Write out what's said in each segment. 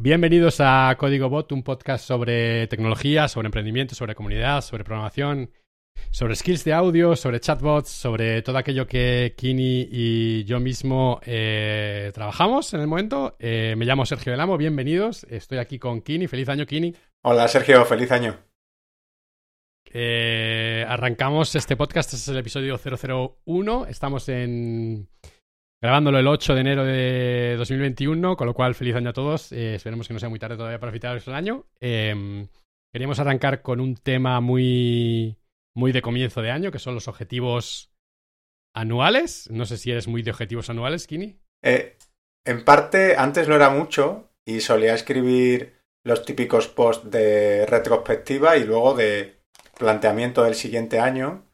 Bienvenidos a Código Bot, un podcast sobre tecnología, sobre emprendimiento, sobre comunidad, sobre programación, sobre skills de audio, sobre chatbots, sobre todo aquello que Kini y yo mismo eh, trabajamos en el momento. Eh, me llamo Sergio Delamo, bienvenidos. Estoy aquí con Kini. Feliz año, Kini. Hola, Sergio, feliz año. Eh, arrancamos este podcast, este es el episodio 001. Estamos en grabándolo el 8 de enero de 2021, con lo cual feliz año a todos. Esperemos que no sea muy tarde todavía para felicitaros el año. Eh, queríamos arrancar con un tema muy, muy de comienzo de año, que son los objetivos anuales. No sé si eres muy de objetivos anuales, Kini. Eh, en parte, antes lo era mucho y solía escribir los típicos posts de retrospectiva y luego de planteamiento del siguiente año.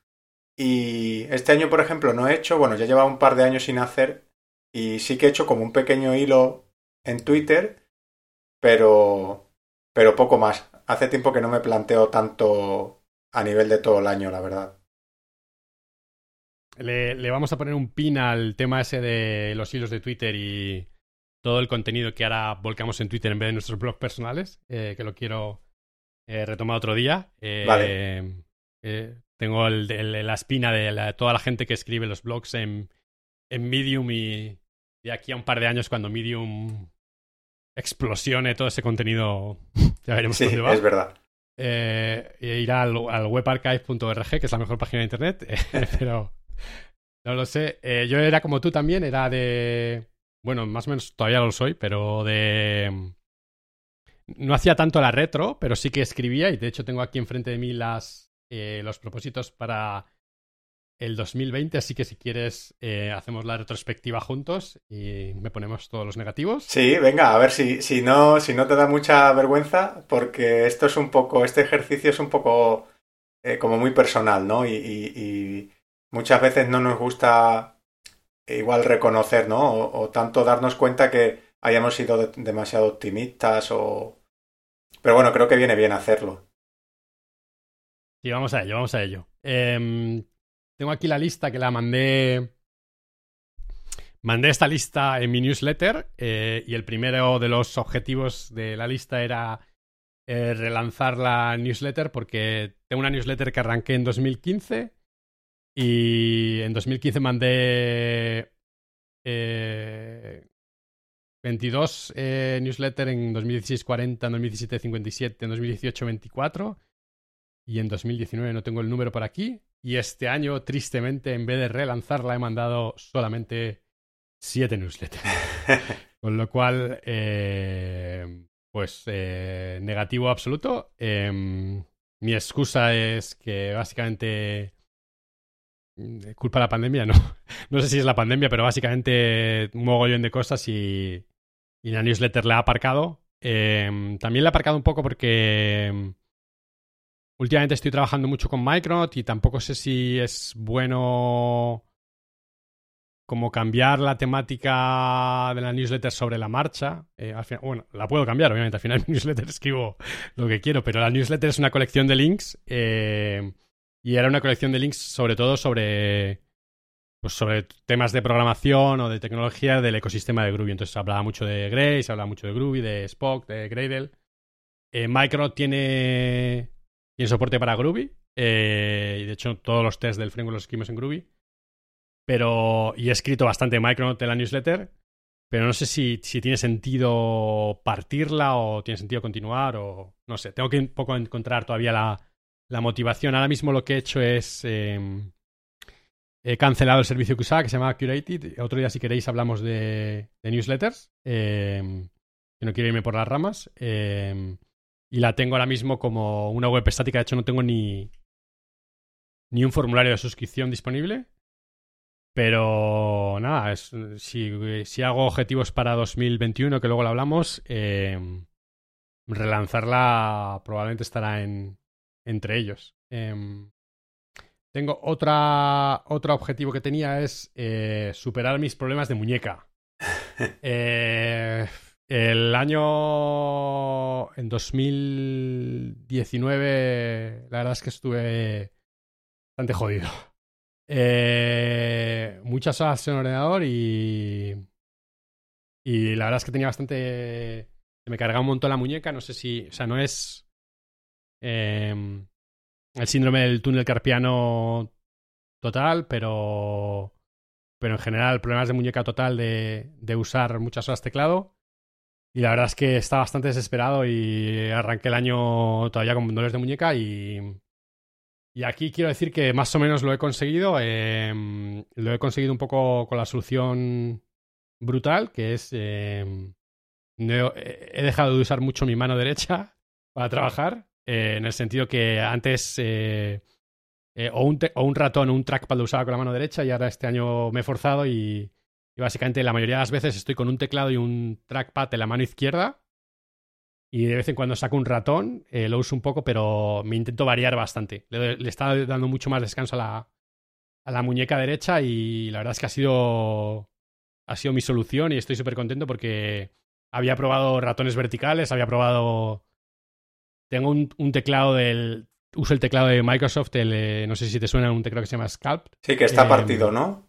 Y este año, por ejemplo, no he hecho, bueno, ya llevaba un par de años sin hacer y sí que he hecho como un pequeño hilo en Twitter, pero, pero poco más. Hace tiempo que no me planteo tanto a nivel de todo el año, la verdad. Le, le vamos a poner un pin al tema ese de los hilos de Twitter y todo el contenido que ahora volcamos en Twitter en vez de nuestros blogs personales, eh, que lo quiero eh, retomar otro día. Eh, Vale. tengo el- el- la espina de la- toda la gente que escribe los blogs en, en Medium y de aquí a un par de años cuando Medium explosione todo ese contenido, ya veremos Sí, dónde va. es verdad. Eh, ir al, al webarchive.org, que es la mejor página de internet, eh, pero no lo sé. Eh, yo era como tú también, era de... Bueno, más o menos todavía lo soy, pero de... No hacía tanto la retro, pero sí que escribía y de hecho tengo aquí enfrente de mí las, eh, los propósitos para el 2020, así que si quieres eh, hacemos la retrospectiva juntos y me ponemos todos los negativos. Sí, venga, a ver si, si no, si no te da mucha vergüenza, porque esto es un poco, este ejercicio es un poco eh, como muy personal, ¿no? Y, y- y muchas veces no nos gusta igual reconocer, ¿no? O, o tanto darnos cuenta que hayamos sido de- demasiado optimistas o... Pero bueno, creo que viene bien hacerlo. Sí, vamos a ello, vamos a ello. Em, tengo aquí la lista que la mandé. Mandé esta lista en mi newsletter eh, y el primero de los objetivos de la lista era eh, relanzar la newsletter porque tengo una newsletter que arranqué en 2015 y en 2015 mandé eh, 22 eh, newsletter, en 2016 40, en 2017 57, en 2018 24 y en 2019 no tengo el número por aquí. Y este año, tristemente, en vez de relanzarla, he mandado solamente siete newsletters. Con lo cual, eh, pues, eh, negativo absoluto. Eh, mi excusa es que básicamente... mm, Culpa de la pandemia, no. No sé si es la pandemia, pero básicamente un mogollón de cosas y, y la newsletter la ha aparcado. Eh, también la ha aparcado un poco porque Últimamente estoy trabajando mucho con Micronaut y tampoco sé si es bueno como cambiar la temática de la newsletter sobre la marcha. Eh, bueno, la puedo cambiar, obviamente. Al final en mi newsletter escribo lo que quiero, pero la newsletter es una colección de links eh, y era una colección de links sobre todo sobre pues sobre temas de programación o de tecnología del ecosistema de Groovy. Entonces hablaba mucho de Grace, hablaba mucho de Groovy, de Spock, de Gradle. Eh, tiene tiene soporte para Groovy. eh, y de hecho, todos los tests del framework los escribimos en Groovy. Pero. Y he escrito bastante Micronaut en la newsletter. Pero no sé si, si tiene sentido partirla o tiene sentido continuar o. No sé. Tengo que un poco encontrar todavía la, la motivación. Ahora mismo lo que he hecho es. eh, he cancelado el servicio que usaba que se llama Curated. Otro día, si queréis, hablamos de, newsletters. eh, que no quiero irme por las ramas. eh, y la tengo ahora mismo como una web estática. De hecho, no tengo ni, ni un formulario de suscripción disponible. Pero nada, es, si, si hago objetivos para 2021, que luego lo hablamos, eh, relanzarla probablemente estará en, entre ellos. Eh, tengo otra, otro objetivo que tenía es eh, superar mis problemas de muñeca. Eh, El año. En 2019, la verdad es que estuve bastante jodido. Eh, muchas horas en ordenador y. Y la verdad es que tenía bastante. Se me cargaba un montón la muñeca. No sé si. O sea, no es. Em, el síndrome del túnel carpiano total, pero. Pero en general, problemas de muñeca total de, de usar muchas horas teclado. Y la verdad es que estaba bastante desesperado y arranqué el año todavía con dolores de muñeca y. Y aquí quiero decir que más o menos lo he conseguido. Em, lo he conseguido un poco con la solución brutal, que es. Em, he dejado de usar mucho mi mano derecha para trabajar. Eh, en el sentido que antes eh, eh, o, un o, un ratón o un trackpad lo usaba con la mano derecha y ahora este año me he forzado y, y, básicamente la mayoría de las veces estoy con un teclado y un trackpad en la mano izquierda y de vez en cuando saco un ratón, lo uso un poco, pero me intento variar bastante. Le, le está dando mucho más descanso a la, a la muñeca derecha y la verdad es que ha sido, ha sido mi solución y estoy súper contento porque había probado ratones verticales, había probado tengo un, un, teclado del. Uso el teclado de Microsoft, el, eh, no sé si te suena un teclado que se llama Scalp. Sí, que está eh, partido, ¿no?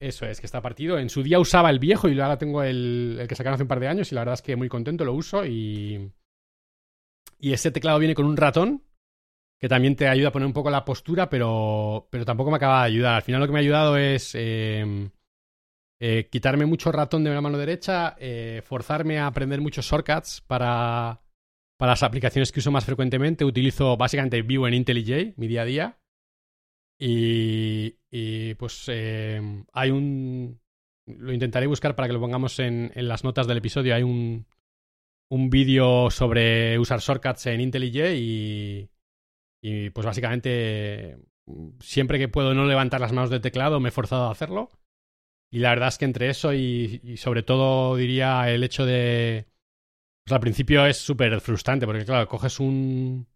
Eso es, que está partido. En su día usaba el viejo y ahora tengo el, que sacaron hace un par de años y la verdad es que muy contento, lo uso y. Y ese teclado viene con un ratón que también te ayuda a poner un poco la postura, pero, pero tampoco me acaba de ayudar. Al final lo que me ha ayudado es eh, eh, quitarme mucho ratón de la mano derecha, eh, forzarme a aprender muchos shortcuts para, para las aplicaciones que uso más frecuentemente. Utilizo básicamente Vue en IntelliJ, mi día a día. Y, y pues eh, hay un... Lo intentaré buscar para que lo pongamos en, en las notas del episodio. Hay un, un vídeo sobre usar shortcuts en IntelliJ y, y pues básicamente siempre que puedo no levantar las manos del teclado me he forzado a hacerlo. Y la verdad es que entre eso y, y sobre todo diría el hecho de... Pues al principio es súper frustrante porque claro, coges un...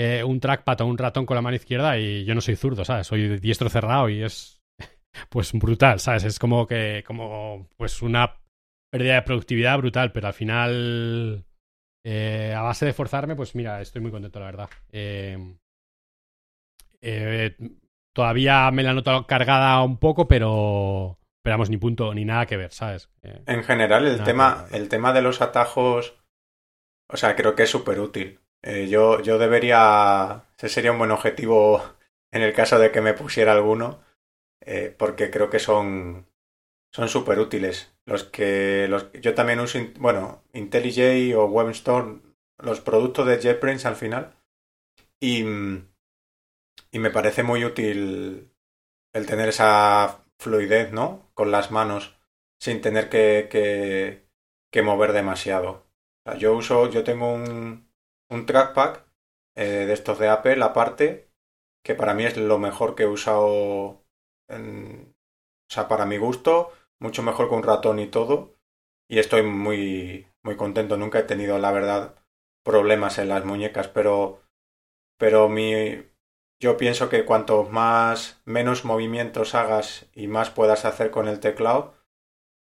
Eh, un trackpad o un ratón con la mano izquierda y yo no soy zurdo, ¿sabes? Soy diestro cerrado y es pues brutal, ¿sabes? Es como que como pues una pérdida de productividad brutal, pero al final eh, a base de forzarme, pues mira, estoy muy contento, la verdad. Eh, eh, todavía me la noto cargada un poco, pero, pero vamos, ni punto, ni nada que ver, ¿sabes? En general, el tema, el tema de los atajos, o sea, creo que es súper útil. Eh, yo, yo debería, ese sería un buen objetivo en el caso de que me pusiera alguno, eh, porque creo que son son súper útiles. Los que los, yo también uso, bueno, IntelliJ o WebStorm, los productos de JetBrains al final, y, y me parece muy útil el tener esa fluidez, ¿no? Con las manos, sin tener que, que, mover demasiado. Yo uso, yo tengo un, un trackpad eh, de estos de Apple aparte, que para mí es lo mejor que he usado, o sea, para mi gusto, mucho mejor que un ratón y todo, y estoy muy, muy contento. Nunca he tenido, la verdad, problemas en las muñecas, pero, pero mi, yo pienso que cuanto más menos movimientos hagas y más puedas hacer con el teclado,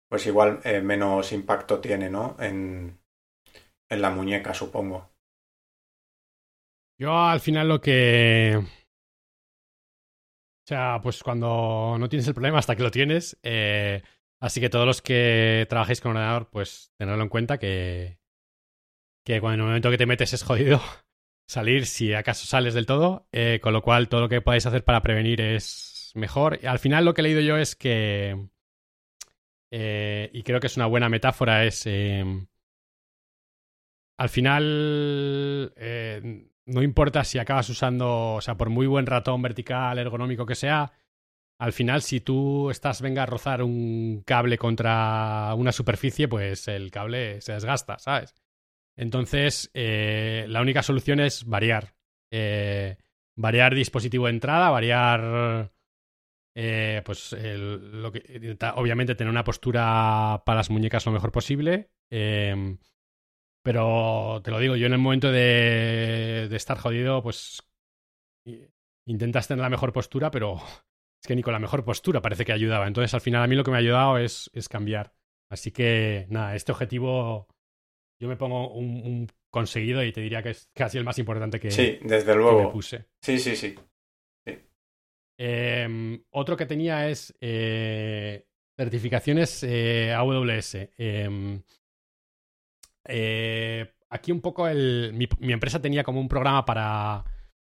pues igual eh, menos impacto tiene, ¿no? En, en la muñeca, supongo. Yo al final lo que... O sea, pues cuando no tienes el problema hasta que lo tienes. Eh... Así que todos los que trabajéis con ordenador, pues tenedlo en cuenta que, que cuando en el momento que te metes es jodido salir si acaso sales del todo, eh, con lo cual todo lo que podáis hacer para prevenir es mejor. Al final lo que he leído yo es que, eh, y creo que es una buena metáfora, es, al final, no importa si acabas usando, o sea, por muy buen ratón vertical, ergonómico que sea, al final si tú estás, venga a rozar un cable contra una superficie, pues el cable se desgasta, ¿sabes? Entonces, eh, la única solución es variar. Eh, variar dispositivo de entrada, variar. Eh, pues lo que, obviamente tener una postura para las muñecas lo mejor posible. Eh, pero te lo digo, yo en el momento de, de estar jodido, pues intentas tener la mejor postura, pero es que ni con la mejor postura parece que ayudaba. Entonces, al final, a mí lo que me ha ayudado es, es cambiar. Así que, nada, este objetivo yo me pongo un, conseguido y te diría que es casi el más importante que, sí, desde luego. me puse. Sí, sí, sí. Em, otro que tenía es eh, certificaciones eh, AWS. Eh, aquí un poco el, mi, empresa tenía como un programa para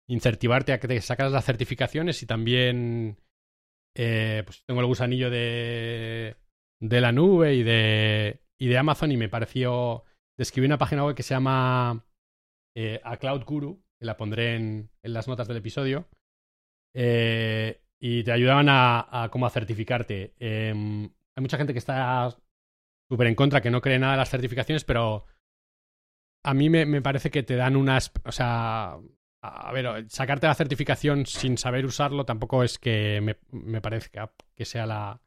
incentivarte a que te sacas las certificaciones y también pues tengo el gusanillo de, de la nube y de, y de Amazon y me pareció describí una página web que se llama eh, A Cloud Guru, que la pondré en, las notas del episodio, eh, y te ayudaban a, cómo a certificarte. Em, hay mucha gente que está súper en contra, que no cree nada de las certificaciones, pero a mí me, parece que te dan unas... O sea, a ver, sacarte la certificación sin saber usarlo tampoco es que me, me parezca que sea la...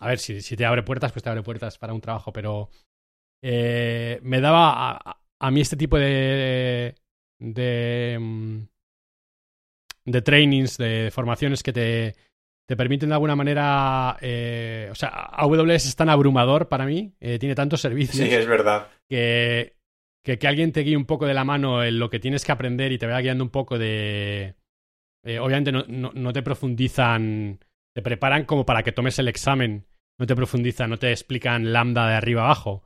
A ver, si, si te abre puertas, pues te abre puertas para un trabajo, pero eh, me daba a, mí este tipo de, de, mm, de trainings, de formaciones que te, te permiten de alguna manera, eh, o sea, AWS es tan abrumador para mí, eh, tiene tantos servicios. Sí, es verdad. Que, que, que, alguien te guíe un poco de la mano en lo que tienes que aprender y te vaya guiando un poco de... obviamente no, no, no, te profundizan, te preparan como para que tomes el examen, no te profundizan, no te explican lambda de arriba abajo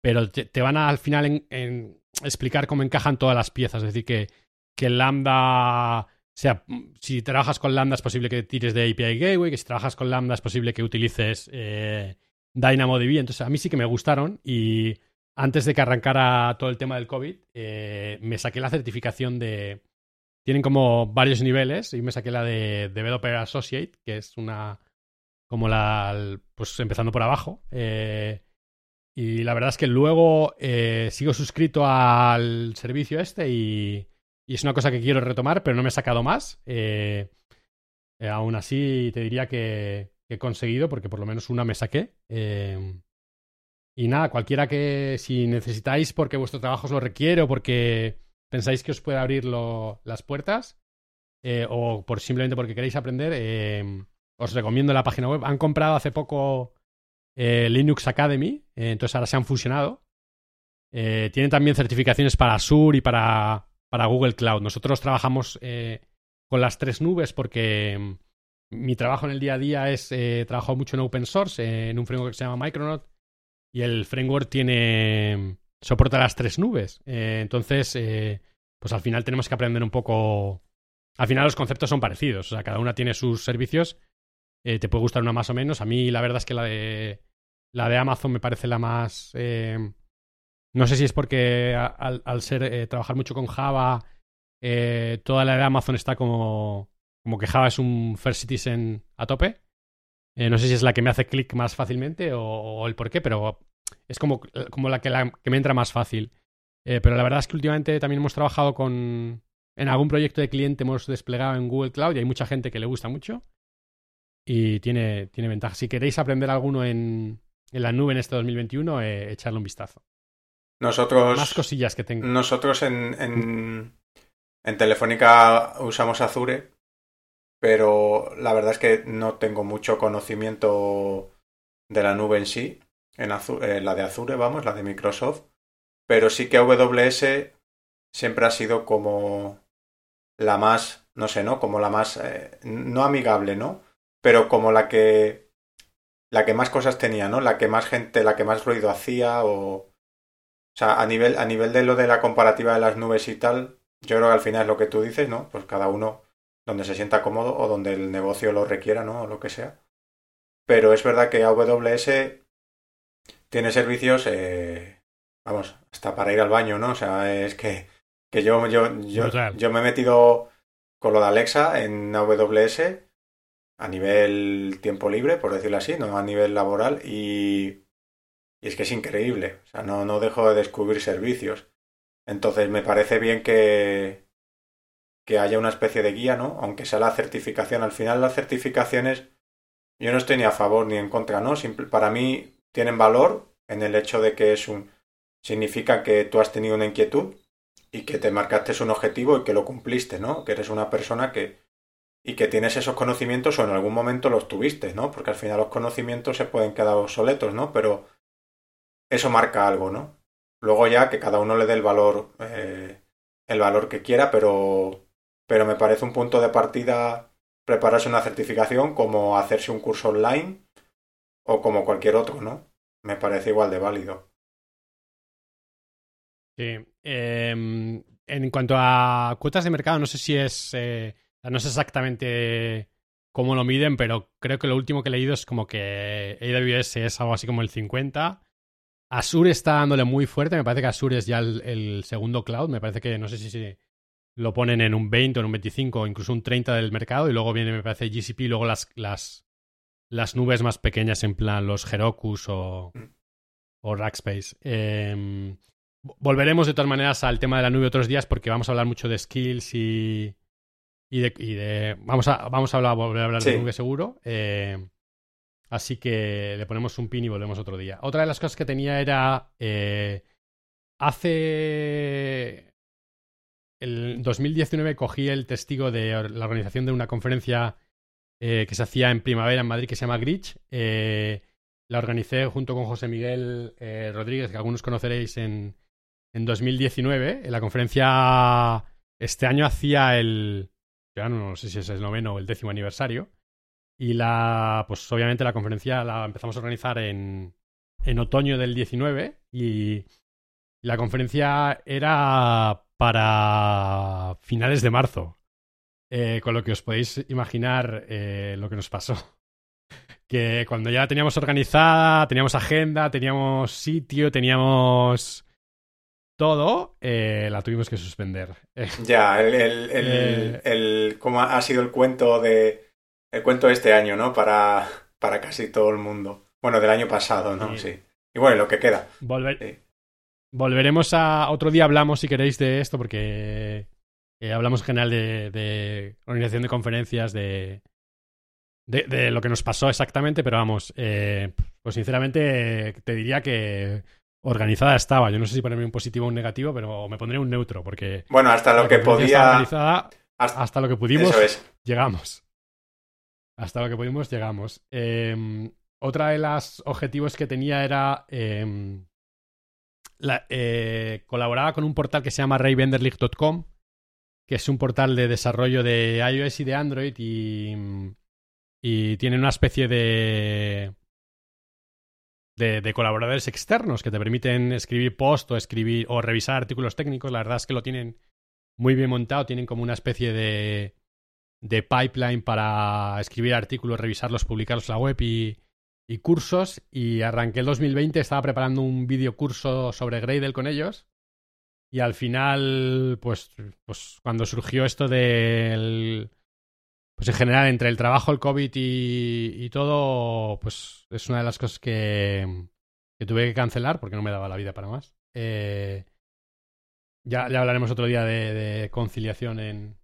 pero te, van a, al final en, explicar cómo encajan todas las piezas. Es decir, que, que Lambda, sea, si trabajas con Lambda es posible que tires de API Gateway, que si trabajas con Lambda es posible que utilices eh, DynamoDB. Entonces, a mí sí que me gustaron y antes de que arrancara todo el tema del COVID, eh, me saqué la certificación de... Tienen como varios niveles y me saqué la de Developer Associate, que es una... como la... pues empezando por abajo. Eh, y la verdad es que luego eh, sigo suscrito al servicio este y, es una cosa que quiero retomar, pero no me he sacado más. Eh, eh, aún así, te diría que, he conseguido, porque por lo menos una me saqué. y nada, cualquiera que si necesitáis porque vuestro trabajo os lo requiere o porque pensáis que os puede abrir las puertas o por, simplemente porque queréis aprender, os recomiendo la página web. Han comprado hace poco eh, Linux Academy, eh, entonces ahora se han fusionado. Eh, tienen también certificaciones para Azure y para, para Google Cloud. Nosotros trabajamos con las tres nubes porque mm, mi trabajo en el día a día es, trabajo mucho en open source, en un framework que se llama Micronaut, y el framework tiene, mm, soporta las tres nubes. entonces, pues al final tenemos que aprender un poco... Al final los conceptos son parecidos, o sea, cada una tiene sus servicios. te puede gustar una más o menos. A mí la verdad es que la de la de Amazon me parece la más... Eh, no sé si es porque al, ser eh, trabajar mucho con Java, eh, toda la de Amazon está como, como que Java es un first citizen a tope. no sé si es la que me hace clic más fácilmente o, el por qué, pero es como, como la, que la que me entra más fácil. pero la verdad es que últimamente también hemos trabajado con... En algún proyecto de cliente hemos desplegado en Google Cloud y hay mucha gente que le gusta mucho y tiene, tiene ventaja. Si queréis aprender alguno en, en la nube en este 2021, eh, echarle un vistazo. Nosotros. Más cosillas que tengo. Nosotros en, en, en Telefónica usamos Azure, pero la verdad es que no tengo mucho conocimiento de la nube en sí. En eh, la de Azure, vamos, la de Microsoft. Pero sí que AWS siempre ha sido como la más, no sé, ¿no? Como la más, eh, no amigable, ¿no? Pero como la que la que más cosas tenía, ¿no? La que más gente, la que más ruido hacía o... O sea, a nivel, a nivel de lo de la comparativa de las nubes y tal, yo creo que al final es lo que tú dices, ¿no? Pues cada uno donde se sienta cómodo o donde el negocio lo requiera, ¿no? O lo que sea. Pero es verdad que AWS tiene servicios, eh, vamos, hasta para ir al baño, ¿no? O sea, es que, que yo, yo, yo, yo me he metido con lo de Alexa en AWS a nivel tiempo libre, por decirlo así, no a nivel laboral, y, y es que es increíble, o sea, no, no dejo de descubrir servicios. Entonces me parece bien que, que haya una especie de guía, ¿no? Aunque sea la certificación. Al final las certificaciones yo no estoy ni a favor ni en contra, ¿no? para mí tienen valor en el hecho de que es un... significa que tú has tenido una inquietud y que te marcaste un objetivo y que lo cumpliste, ¿no? Que eres una persona que, y que tienes esos conocimientos o en algún momento los tuviste, ¿no? Porque al final los conocimientos se pueden quedar obsoletos, ¿no? Pero eso marca algo, ¿no? Luego ya que cada uno le dé el valor, eh, el valor que quiera, pero, pero me parece un punto de partida prepararse una certificación como hacerse un curso online o como cualquier otro, ¿no? Me parece igual de válido. Sí. Em, en cuanto a cuotas de mercado, no sé si es. Eh, no sé exactamente cómo lo miden, pero creo que lo último que he leído es como que AWS es algo así como el 50. Azure está dándole muy fuerte. Me parece que Azure es ya el, segundo cloud. Me parece que no sé si, lo ponen en un 20 o en un 25 o incluso un 30 del mercado. Y luego viene, me parece, GCP y luego las, las, las nubes más pequeñas en plan los Herokus o, o Rackspace. Eh, Volveremos de todas maneras al tema de la nube otros días porque vamos a hablar mucho de skills y, y, de, vamos, a, vamos a hablar, volver a hablar de nube seguro. Eh, así que le ponemos un pin y volvemos otro día. Otra de las cosas que tenía era eh, hace el 2019 cogí el testigo de la organización de una conferencia eh, que se hacía en primavera en Madrid que se llama Grich. la organicé junto con José Miguel Rodríguez, que algunos conoceréis en, en 2019. En la conferencia este año hacía el. Ya no, sé si es el noveno o el décimo aniversario. Y la. Pues obviamente la conferencia la empezamos a organizar en, en otoño del 19. Y la conferencia era para finales de marzo. Eh, con lo que os podéis imaginar eh, lo que nos pasó. Que cuando ya teníamos organizada, teníamos agenda, teníamos sitio, teníamos todo, eh, la tuvimos que suspender. Ya, el, el, el, eh. cómo ha sido el cuento de el cuento de este año, ¿no? Para, para casi todo el mundo. Bueno, del año pasado, ¿no? Sí. Y bueno, lo que queda. Volveremos a otro día hablamos si queréis de esto porque eh, hablamos en general de, de, organización de conferencias, de, de, de, lo que nos pasó exactamente, pero vamos, pues sinceramente te diría que organizada estaba. Yo no sé si ponerme un positivo o un negativo, pero me pondré un neutro, porque. Bueno, hasta lo que podía. Hasta... lo que pudimos, llegamos. Hasta lo que pudimos, llegamos. Em, otra de los objetivos que tenía era. La, eh, colaboraba con un portal que se llama rayvenderleague.com, que es un portal de desarrollo de iOS y de Android y, y tiene una especie de de, colaboradores externos que te permiten escribir post o escribir o revisar artículos técnicos. La verdad es que lo tienen muy bien montado, tienen como una especie de, de pipeline para escribir artículos, revisarlos, publicarlos en la web y, y cursos. Y arranqué el 2020, estaba preparando un video curso sobre Gradle con ellos. Y al final, pues, pues cuando surgió esto del pues en general, entre el trabajo, el COVID y, todo, pues es una de las cosas que, que, tuve que cancelar porque no me daba la vida para más. Eh, ya, ya, hablaremos otro día de, conciliación en,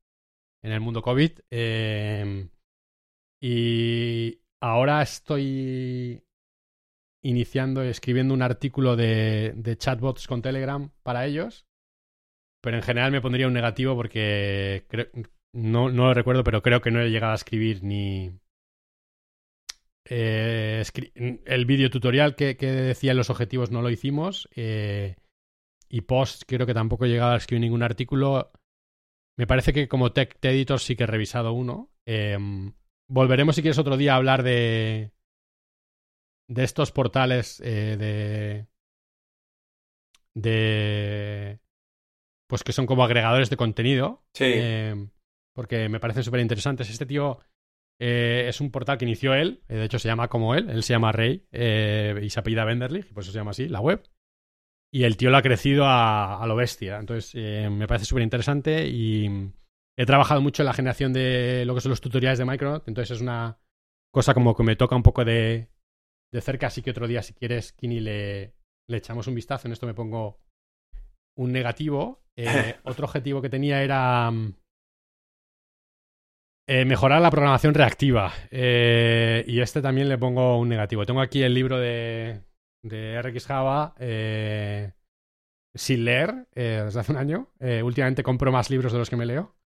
en, el mundo COVID. Eh, y ahora estoy iniciando, escribiendo un artículo de, de chatbots con Telegram para ellos. Pero en general me pondría un negativo porque no, lo recuerdo, pero creo que no he llegado a escribir ni. Eh, el vídeo tutorial que, que, decía los objetivos no lo hicimos. Eh, y post creo que tampoco he llegado a escribir ningún artículo. Me parece que como tech editor sí que he revisado uno. Em, volveremos si quieres otro día a hablar de. de estos portales eh, de. de. pues que son como agregadores de contenido. Sí. Em, porque me parecen súper interesantes. Este tío eh, es un portal que inició él, eh, de hecho se llama como él, él se llama Rey eh, y se apellida Benderlich, y por eso se llama así, la web. Y el tío lo ha crecido a, lo bestia. Entonces me parece súper interesante y he trabajado mucho en la generación de lo que son los tutoriales de Micronaut, entonces es una cosa como que me toca un poco de, de cerca, así que otro día si quieres, Kini, le, le echamos un vistazo. En esto me pongo un negativo. otro objetivo que tenía era mm, eh, mejorar la programación reactiva. Eh, y este también le pongo un negativo. Tengo aquí el libro de, de RX Java eh, sin leer desde hace un año. últimamente compro más libros de los que me leo.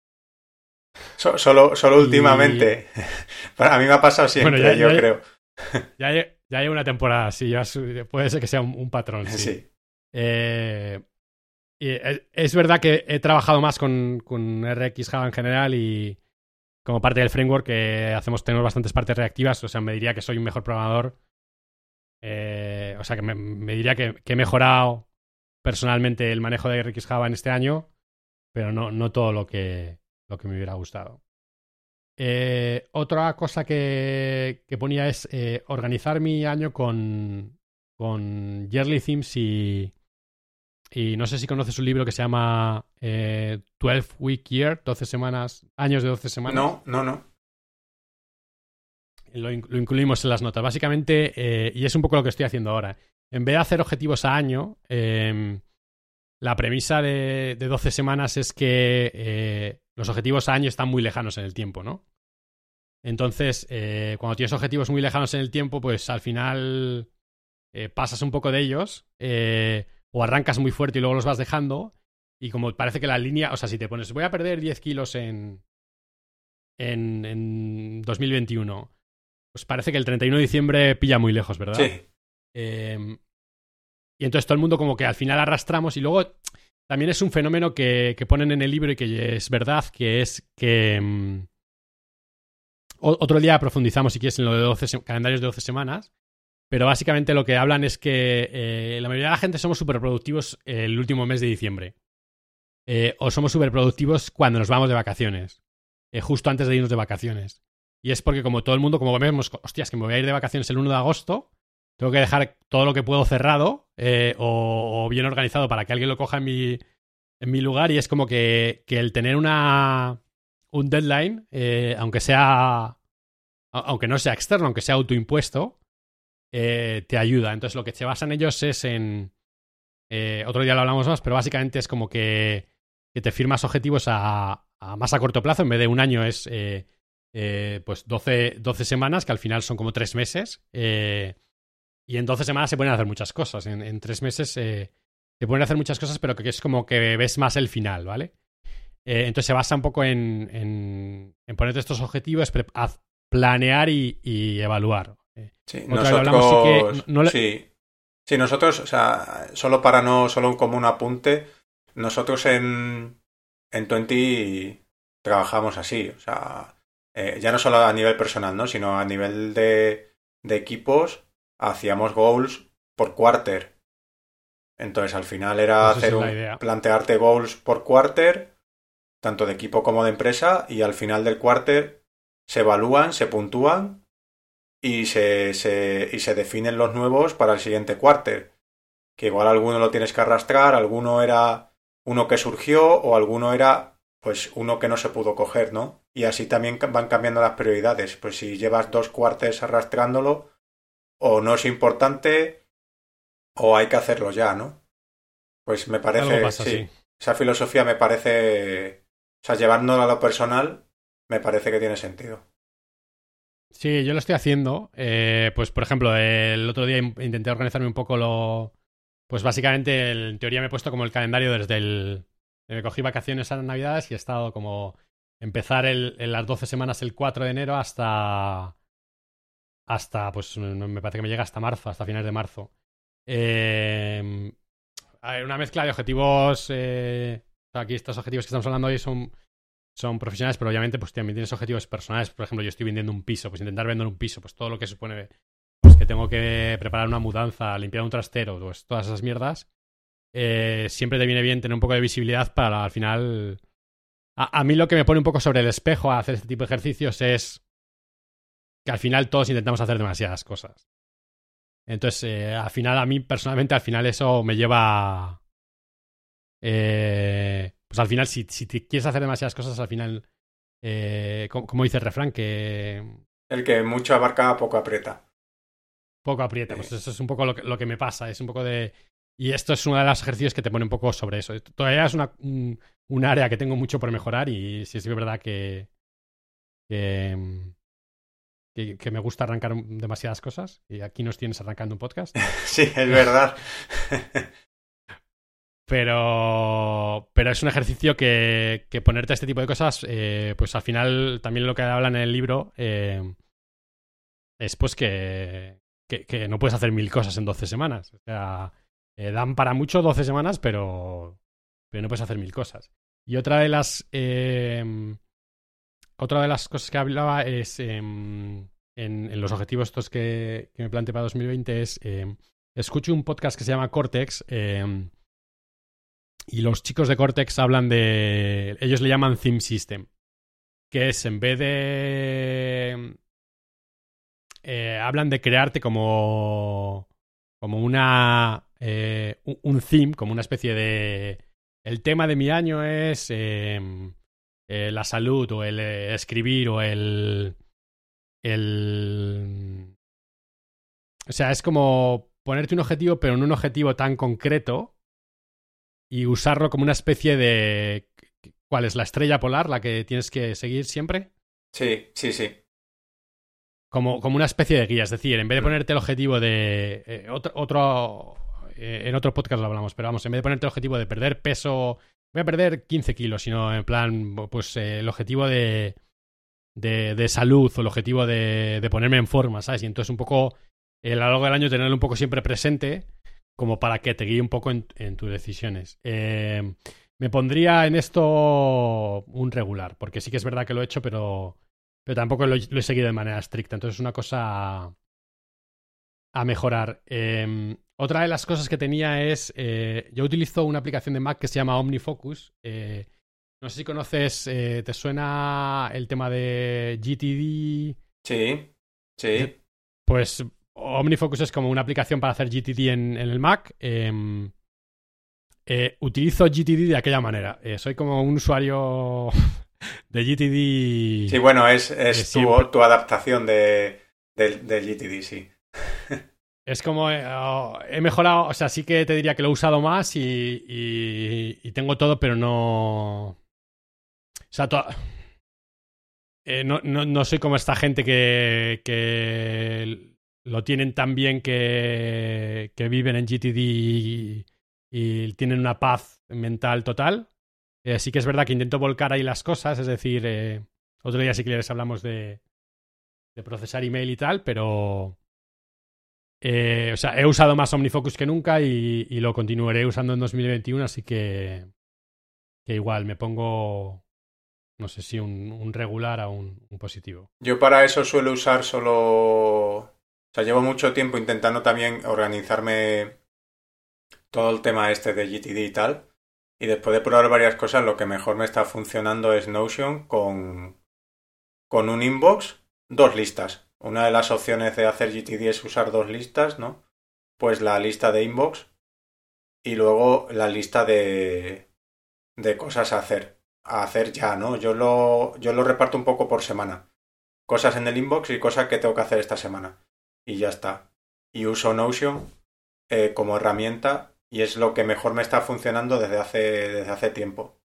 solo, solo últimamente. A mí me ha pasado siempre, yo creo. Ya ya hay, una temporada, sí, puede ser que sea un, patrón. Sí. Eh, es, verdad que he trabajado más con, con RX Java en general y como parte del framework que hacemos, tenemos bastantes partes reactivas, o sea, me diría que soy un mejor programador. Eh, o sea, que me, diría que, he mejorado personalmente el manejo de RX Java en este año, pero no, no todo lo que, lo que me hubiera gustado. Eh, otra cosa que, ponía es eh, organizar mi año con, con yearly themes y, y no sé si conoces un libro que se llama 12 eh, Week Year, 12 semanas, años de 12 semanas. No, no, no. Lo, incluimos en las notas. Básicamente, eh, y es un poco lo que estoy haciendo ahora. En vez de hacer objetivos a año, em, la premisa de, 12 semanas es que eh, los objetivos a año están muy lejanos en el tiempo, ¿no? Entonces, cuando tienes objetivos muy lejanos en el tiempo, pues al final pasas un poco de ellos o arrancas muy fuerte y luego los vas dejando. Y como parece que la línea, o sea, si te pones, voy a perder 10 kilos en, en, en 2021, pues parece que el 31 de diciembre pilla muy lejos, ¿verdad? Sí. Em, y entonces todo el mundo como que al final arrastramos y luego también es un fenómeno que, que ponen en el libro y que es verdad, que es que... Em, otro día profundizamos, si quieres, en lo de 12 calendarios de 12 semanas, pero básicamente lo que hablan es que eh, la mayoría de la gente somos súper productivos el último mes de diciembre. Eh, o somos súper productivos cuando nos vamos de vacaciones. Eh, justo antes de irnos de vacaciones. Y es porque como todo el mundo, como vemos, hostias, que me voy a ir de vacaciones el 1 de agosto, tengo que dejar todo lo que puedo cerrado o, bien organizado para que alguien lo coja en mi, en mi lugar. Y es como que, que el tener una, un deadline, aunque sea... Aunque no sea externo, aunque sea autoimpuesto, eh, te ayuda. Entonces lo que se basan ellos es en... Eh, otro día lo hablamos más, pero básicamente es como que, que te firmas objetivos a, más a corto plazo, en vez de un año es eh, pues 12, 12, semanas, que al final son como tres meses. y en 12 semanas se pueden hacer muchas cosas. En, en tres meses se pueden hacer muchas cosas, pero que es como que ves más el final, ¿vale? entonces se basa un poco en, en, en ponerte estos objetivos, planear y, y evaluar. Sí, nosotros, sí, sí, nosotros, o sea, solo para no, solo como un apunte, nosotros en, en 20 trabajamos así, o sea, eh, ya no solo a nivel personal, ¿no? Sino a nivel de, de equipos, hacíamos goals por quarter. Entonces, al final era hacer un, plantearte goals por quarter, tanto de equipo como de empresa, y al final del quarter se evalúan, se puntúan y se, se, y se definen los nuevos para el siguiente quarter. Que igual alguno lo tienes que arrastrar, alguno era uno que surgió o alguno era pues uno que no se pudo coger, ¿no? Y así también van cambiando las prioridades. Pues si llevas dos cuartes arrastrándolo, o no es importante, o hay que hacerlo ya, ¿no? Pues me parece. sí, esa filosofía me parece. O sea, llevándolo a lo personal, me parece que tiene sentido. Sí, yo lo estoy haciendo. Eh, pues, por ejemplo, el otro día intenté organizarme un poco lo. Pues básicamente, en teoría me he puesto como el calendario desde el. Me cogí vacaciones a las Navidades y he estado como. Empezar el, en las 12 semanas el 4 de enero hasta. Hasta, pues me parece que me llega hasta marzo, hasta finales de marzo. Eh, una mezcla de objetivos. Eh, aquí estos objetivos que estamos hablando hoy son son profesionales, pero obviamente pues también tienes objetivos personales. Por ejemplo, yo estoy vendiendo un piso, pues intentar vender un piso, pues todo lo que supone pues, que tengo que preparar una mudanza, limpiar un trastero, pues todas esas mierdas, eh, siempre te viene bien tener un poco de visibilidad para al final... A, mí lo que me pone un poco sobre el espejo a hacer este tipo de ejercicios es que al final todos intentamos hacer demasiadas cosas. Entonces, eh, al final, a mí personalmente, al final eso me lleva... Eh, pues al final, si, si te quieres hacer demasiadas cosas, al final, eh, como, dice el refrán, que... El que mucho abarca, poco aprieta. Poco aprieta, pues eso es un poco lo que, lo que me pasa, es un poco de... Y esto es uno de los ejercicios que te pone un poco sobre eso. Todavía es una, un, área que tengo mucho por mejorar y sí es verdad que, que, que, me gusta arrancar demasiadas cosas y aquí nos tienes arrancando un podcast. sí, es verdad. Pero, pero es un ejercicio que, que ponerte a este tipo de cosas, eh, pues al final también lo que habla en el libro eh, es pues que, que, que, no puedes hacer mil cosas en 12 semanas. O sea, eh, dan para mucho 12 semanas, pero, pero no puedes hacer mil cosas. Y otra de las, eh, otra de las cosas que hablaba es eh, en, los objetivos estos que, que me planteé para 2020 es escucho un podcast que se llama Cortex. Y los chicos de Cortex hablan de. Ellos le llaman Theme System. Que es en vez de. Eh, hablan de crearte como. como una. Eh, un theme, como una especie de. El tema de mi año es. Eh, la salud, o el escribir, o el. El. O sea, es como ponerte un objetivo, pero no un objetivo tan concreto y usarlo como una especie de... ¿Cuál es la estrella polar, la que tienes que seguir siempre? Sí, sí, sí. Como, como una especie de guía, es decir, en vez de ponerte el objetivo de... Eh, otro... otro eh, en otro podcast lo hablamos, pero vamos, en vez de ponerte el objetivo de perder peso, voy a perder 15 kilos, sino en plan, pues eh, el objetivo de, de, salud o el objetivo de, ponerme en forma, ¿sabes? Y entonces un poco, a lo largo del año tenerlo un poco siempre presente como para que te guíe un poco en, tus decisiones. Eh, me pondría en esto un regular, porque sí que es verdad que lo he hecho, pero, pero tampoco lo, lo he seguido de manera estricta. Entonces es una cosa a mejorar. Eh, otra de las cosas que tenía es, eh, yo utilizo una aplicación de Mac que se llama OmniFocus. Eh, no sé si conoces, eh, ¿te suena el tema de GTD? Sí, sí. Pues OmniFocus es como una aplicación para hacer GTD en, en el Mac. Eh, utilizo GTD de aquella manera. Soy como un usuario de GTD. Sí, bueno, es, es tu, tu, adaptación de, de, de, GTD, sí. Es como oh, he mejorado, o sea, sí que te diría que lo he usado más y, y, tengo todo, pero no. O sea, eh, no, no, no, soy como esta gente que, que lo tienen tan bien que, que viven en GTD y, y, tienen una paz mental total. Eh, sí que es verdad que intento volcar ahí las cosas, es decir, eh, otro día sí que les hablamos de, de procesar email y tal, pero... Eh, o sea, he usado más OmniFocus que nunca y, lo continuaré usando en 2021, así que, que igual me pongo, no sé si un, regular o un, un positivo. Yo para eso suelo usar solo o sea, llevo mucho tiempo intentando también organizarme todo el tema este de GTD y tal. Y después de probar varias cosas, lo que mejor me está funcionando es Notion con, con un inbox, dos listas. Una de las opciones de hacer GTD es usar dos listas, ¿no? Pues la lista de inbox y luego la lista de, de cosas a hacer. A hacer ya, ¿no? Yo lo, yo lo reparto un poco por semana. Cosas en el inbox y cosas que tengo que hacer esta semana y ya está. Y uso Notion eh, como herramienta y es lo que mejor me está funcionando desde hace, desde hace tiempo.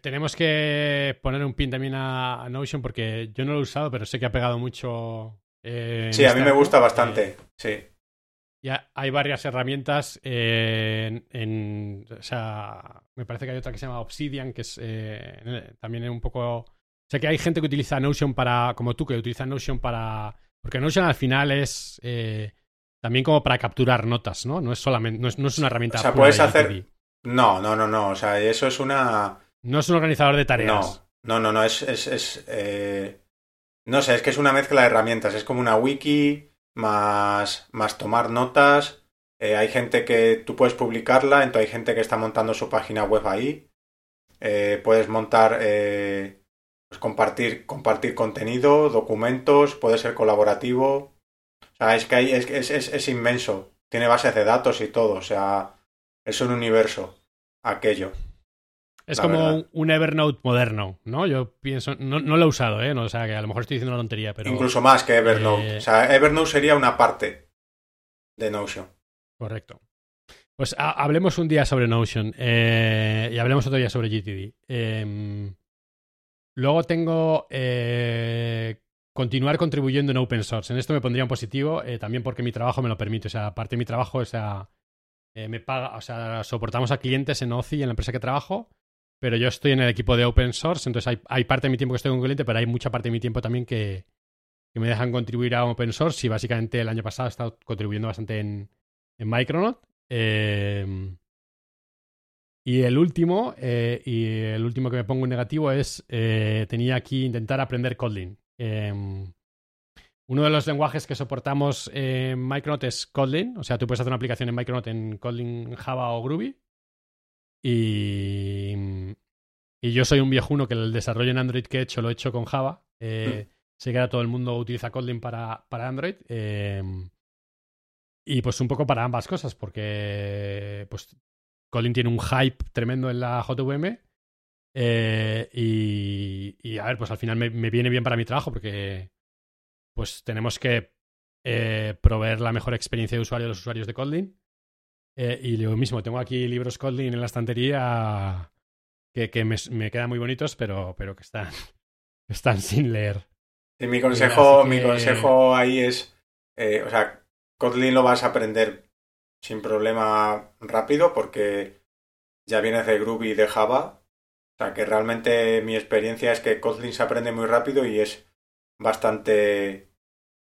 Tenemos que poner un pin también a, Notion porque yo no lo he usado, pero sé que ha pegado mucho. Eh, sí, a mí me gusta bastante, eh, sí. Ya hay varias herramientas eh, en, en, O sea, me parece que hay otra que se llama Obsidian, que es también un poco Sé que hay gente que utiliza Notion para, como tú, que utiliza Notion para... Porque Notion al final es también como para capturar notas, ¿no? No es solamente, no es, no es una herramienta. O sea, puedes hacer... No, no, no, no. O sea, eso es una... No es un organizador de tareas. No, no, no, no. Es... es, es eh... No sé, es que es una mezcla de herramientas. Es como una wiki más, más tomar notas. Eh, hay gente que tú puedes publicarla, entonces hay gente que está montando su página web ahí. Eh, puedes montar eh, pues compartir, compartir contenido, documentos, puede ser colaborativo. O sea, es que hay, es, es, es, es inmenso. Tiene bases de datos y todo. O sea, es un universo aquello. Es como verdad. un Evernote moderno, ¿no? Yo pienso, no, no, lo he usado, ¿eh? No, o sea, que a lo mejor estoy diciendo una tontería, pero... Incluso más que Evernote. Eh... O sea, Evernote sería una parte de Notion. Correcto. Pues ha, hablemos un día sobre Notion eh, y hablemos otro día sobre GTD. Eh, Luego tengo eh, continuar contribuyendo en open source. En esto me pondría un positivo, también porque mi trabajo me lo permite. O sea, aparte de mi trabajo, o sea, me paga, o sea, soportamos a clientes en OCI en la empresa que trabajo, pero yo estoy en el equipo de open source, entonces hay, parte de mi tiempo que estoy con cliente, pero hay mucha parte de mi tiempo también que, que me dejan contribuir a open source y básicamente el año pasado he estado contribuyendo bastante en, en Micronaut. Eh, y el último, eh, y el último que me pongo en negativo es, eh, tenía aquí intentar aprender Kotlin. Em, uno de los lenguajes que soportamos en Micronaut es Kotlin, o sea, tú puedes hacer una aplicación en Micronaut en Kotlin, Java o Groovy. Y, y yo soy un viejuno que el desarrollo en Android que he hecho lo he hecho con Java. Mm. Sé que ahora todo el mundo utiliza Kotlin para, para Android. Em, y pues un poco para ambas cosas, porque pues Kotlin tiene un hype tremendo en la JVM. Eh, y, a ver, pues al final me, viene bien para mi trabajo porque pues tenemos que eh, proveer la mejor experiencia de usuario a los usuarios de Kotlin. Eh, y lo mismo, tengo aquí libros Kotlin en la estantería que, que me, me, quedan muy bonitos, pero, pero que están, están sin leer. Mi consejo, mi consejo ahí es, eh, o sea, Kotlin lo vas a aprender sin problema rápido porque ya vienes de Groovy y de Java. O sea, que realmente mi experiencia es que Kotlin se aprende muy rápido y es bastante,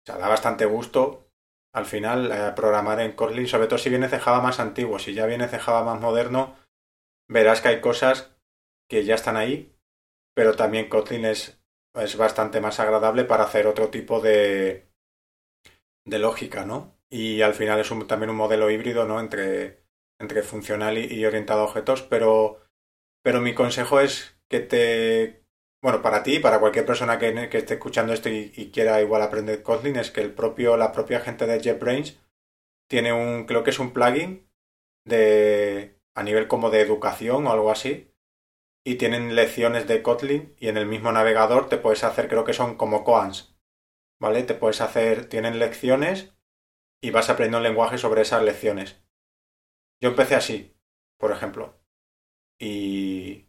o sea, da bastante gusto al final eh, programar en Kotlin, sobre todo si vienes de Java más antiguo. Si ya vienes de Java más moderno, verás que hay cosas que ya están ahí, pero también Kotlin es es bastante más agradable para hacer otro tipo de, de lógica, ¿no? Y al final es también un modelo híbrido, ¿no? Entre, entre funcional y, orientado a objetos, pero, pero mi consejo es que te... Bueno, para ti, para cualquier persona que, esté escuchando esto y, quiera igual aprender Kotlin, es que el propio, la propia gente de JetBrains tiene un, creo que es un plugin de, a nivel como de educación o algo así, y tienen lecciones de Kotlin y en el mismo navegador te puedes hacer, creo que son como koans, ¿vale? Te puedes hacer, tienen lecciones y vas aprendiendo el lenguaje sobre esas lecciones. Yo empecé así, por ejemplo, y,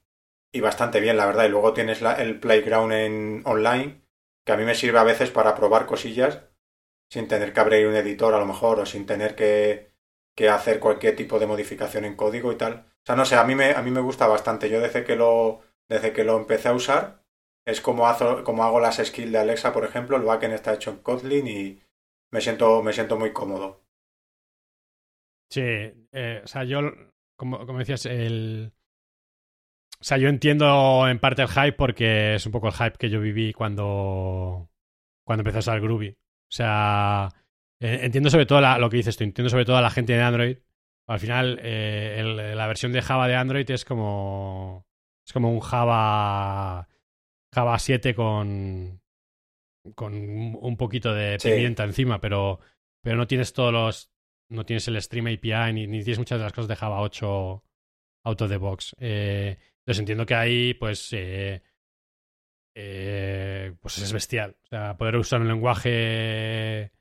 y bastante bien, la verdad. Y luego tienes la, el playground en online, que a mí me sirve a veces para probar cosillas sin tener que abrir un editor a lo mejor o sin tener que, que hacer cualquier tipo de modificación en código y tal. O sea, no sé, a mí me, a mí me gusta bastante. Yo desde que lo, desde que lo empecé a usar, es como, hago, como hago las skills de Alexa, por ejemplo. El backend está hecho en Kotlin y me siento, me siento muy cómodo. Sí, eh, o sea, yo, como, como decías, el... O sea, yo entiendo en parte el hype porque es un poco el hype que yo viví cuando, cuando empecé a usar Groovy. O sea, eh, entiendo sobre todo lo que dices tú, entiendo sobre todo a la gente de Android al final, eh, la versión de Java de Android es como. Es como un Java. Java 7 con. con un poquito de pimienta encima, pero. Pero no tienes todos los. No tienes el Stream API ni, ni tienes muchas de las cosas de Java 8 out of the box. Eh, entonces entiendo que ahí, pues. Eh, eh, pues es bestial. O sea, poder usar un lenguaje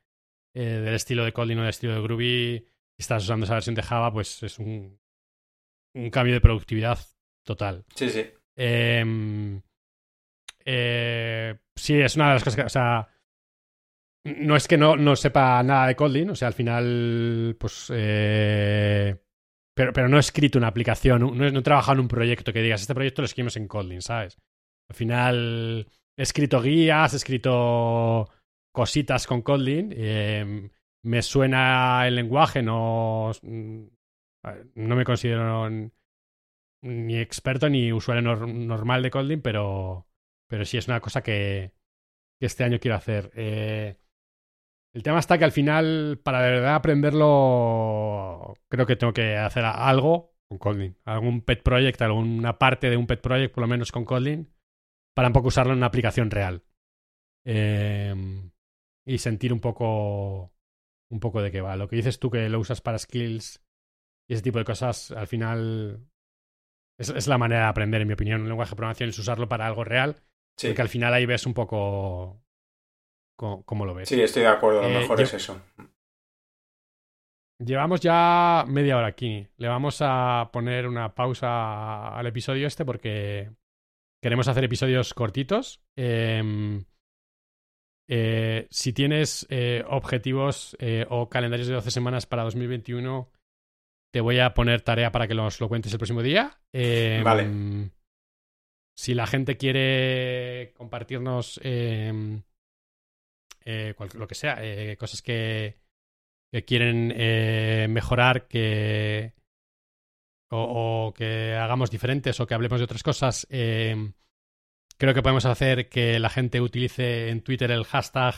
del estilo de Kotlin o del estilo de Groovy estás usando esa versión de Java, pues es un, un cambio de productividad total. Sí, sí. Em, eh, sí, es una de las cosas que, o sea, no es que no, no sepa nada de Kotlin, o sea, al final, pues, eh, pero, pero no he escrito una aplicación, no, he, trabajado en un proyecto que digas, este proyecto lo escribimos en Kotlin, ¿sabes? Al final, he escrito guías, he escrito cositas con Kotlin, eh, me suena el lenguaje, no, no me considero ni experto ni usuario normal de Kotlin, pero, pero sí es una cosa que, que este año quiero hacer. Eh, el tema está que al final, para de verdad aprenderlo, creo que tengo que hacer algo con Kotlin. Algún pet project, alguna parte de un pet project, por lo menos con Kotlin, para un poco usarlo en una aplicación real. Eh, y sentir un poco un poco de qué va. Lo que dices tú que lo usas para skills y ese tipo de cosas, al final es, la manera de aprender, en mi opinión. Un lenguaje de programación es usarlo para algo real, sí. porque al final ahí ves un poco cómo, lo ves. Sí, estoy de acuerdo, a lo eh, mejor es eso. Llevamos ya media hora aquí. Le vamos a poner una pausa al episodio este porque queremos hacer episodios cortitos. Eh, eh, si tienes eh, objetivos o calendarios de 12 semanas para 2021, te voy a poner tarea para que nos lo cuentes el próximo día. Eh, Vale. Si la gente quiere compartirnos eh, cual- lo que sea, eh, cosas que, que quieren eh, mejorar, que o, o que hagamos diferentes o que hablemos de otras cosas, creo que podemos hacer que la gente utilice en Twitter el hashtag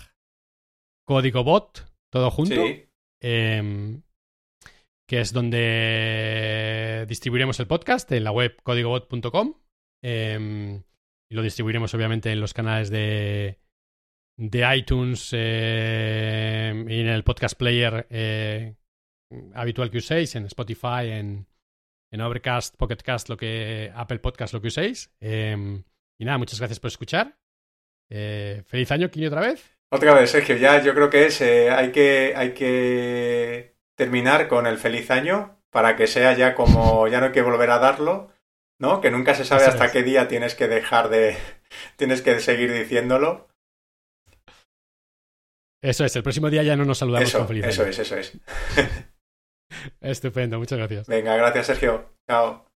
códigobot, todo junto Sí, eh, que es donde distribuiremos el podcast en la web códigobot.com eh, y lo distribuiremos obviamente en los canales de, de iTunes eh, y en el podcast player eh, habitual que uséis, en Spotify, en, en Overcast, Pocketcast, lo que, Apple Podcast, lo que uséis. Eh, y nada, muchas gracias por escuchar. Eh, feliz año, Kini, otra vez. Otra vez, Sergio, ya yo creo que es, eh, hay que, hay que terminar con el feliz año para que sea ya como, ya no hay que volver a darlo, ¿no? Que nunca se sabe Eso hasta es. qué día tienes que dejar de, tienes que seguir diciéndolo. Eso es, el próximo día ya no nos saludamos Eso, con feliz eso es, eso es. Estupendo, muchas gracias. Venga, gracias, Sergio. Chao.